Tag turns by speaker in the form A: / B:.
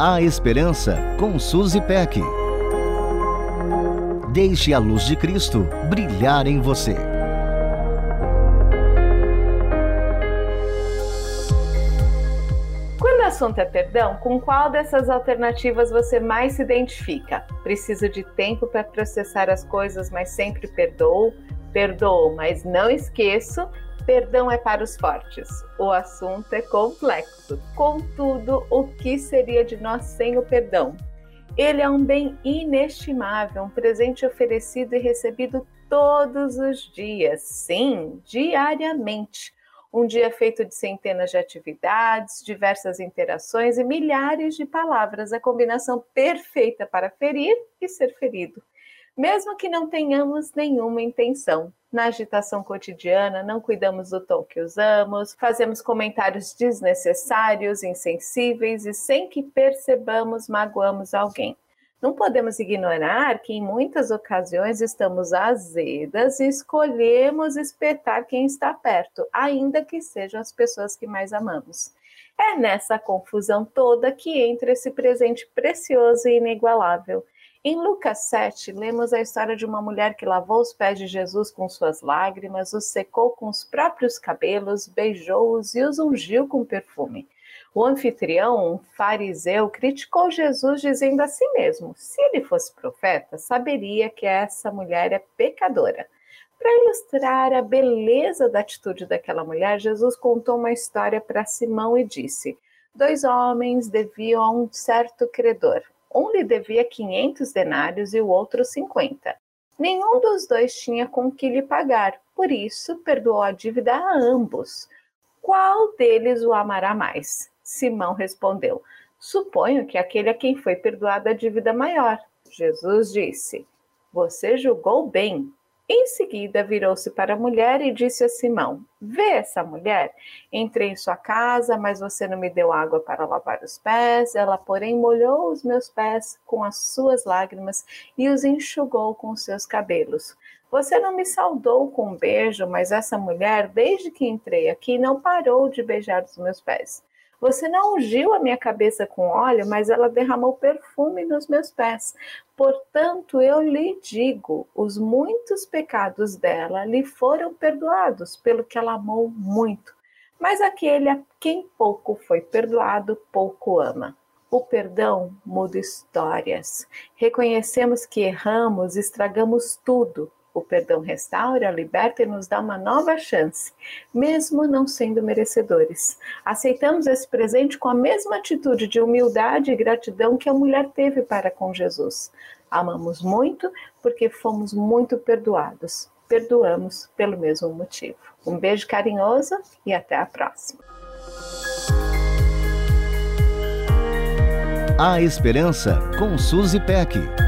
A: A Esperança com Suzy Peck. Deixe a luz de Cristo brilhar em você.
B: Quando o assunto é perdão, com qual dessas alternativas você mais se identifica? Preciso de tempo para processar as coisas, mas sempre perdoo? Perdoo, mas não esqueço? Perdão é para os fortes. O assunto é complexo. Contudo, o que seria de nós sem o perdão? Ele é um bem inestimável, um presente oferecido e recebido todos os dias, sim, diariamente. Um dia feito de centenas de atividades, diversas interações e milhares de palavras, a combinação perfeita para ferir e ser ferido mesmo que não tenhamos nenhuma intenção. Na agitação cotidiana, não cuidamos do tom que usamos, fazemos comentários desnecessários, insensíveis e, sem que percebamos, magoamos alguém. Não podemos ignorar que em muitas ocasiões estamos azedas e escolhemos espetar quem está perto, ainda que sejam as pessoas que mais amamos. É nessa confusão toda que entra esse presente precioso e inigualável em Lucas 7, lemos a história de uma mulher que lavou os pés de Jesus com suas lágrimas, os secou com os próprios cabelos, beijou-os e os ungiu com perfume. O anfitrião, um fariseu, criticou Jesus, dizendo a si mesmo: se ele fosse profeta, saberia que essa mulher é pecadora. Para ilustrar a beleza da atitude daquela mulher, Jesus contou uma história para Simão e disse: Dois homens deviam a um certo credor. Um lhe devia 500 denários e o outro 50. Nenhum dos dois tinha com que lhe pagar, por isso perdoou a dívida a ambos. Qual deles o amará mais? Simão respondeu: Suponho que aquele a quem foi perdoada a dívida maior. Jesus disse: Você julgou bem. Em seguida, virou-se para a mulher e disse a Simão: Vê essa mulher? Entrei em sua casa, mas você não me deu água para lavar os pés. Ela, porém, molhou os meus pés com as suas lágrimas e os enxugou com os seus cabelos. Você não me saudou com um beijo, mas essa mulher, desde que entrei aqui, não parou de beijar os meus pés. Você não ungiu a minha cabeça com óleo, mas ela derramou perfume nos meus pés. Portanto, eu lhe digo: os muitos pecados dela lhe foram perdoados, pelo que ela amou muito. Mas aquele a quem pouco foi perdoado, pouco ama. O perdão muda histórias. Reconhecemos que erramos, estragamos tudo, o perdão restaura, liberta e nos dá uma nova chance, mesmo não sendo merecedores. Aceitamos esse presente com a mesma atitude de humildade e gratidão que a mulher teve para com Jesus. Amamos muito porque fomos muito perdoados. Perdoamos pelo mesmo motivo. Um beijo carinhoso e até a próxima.
A: A Esperança com Suzy Peck.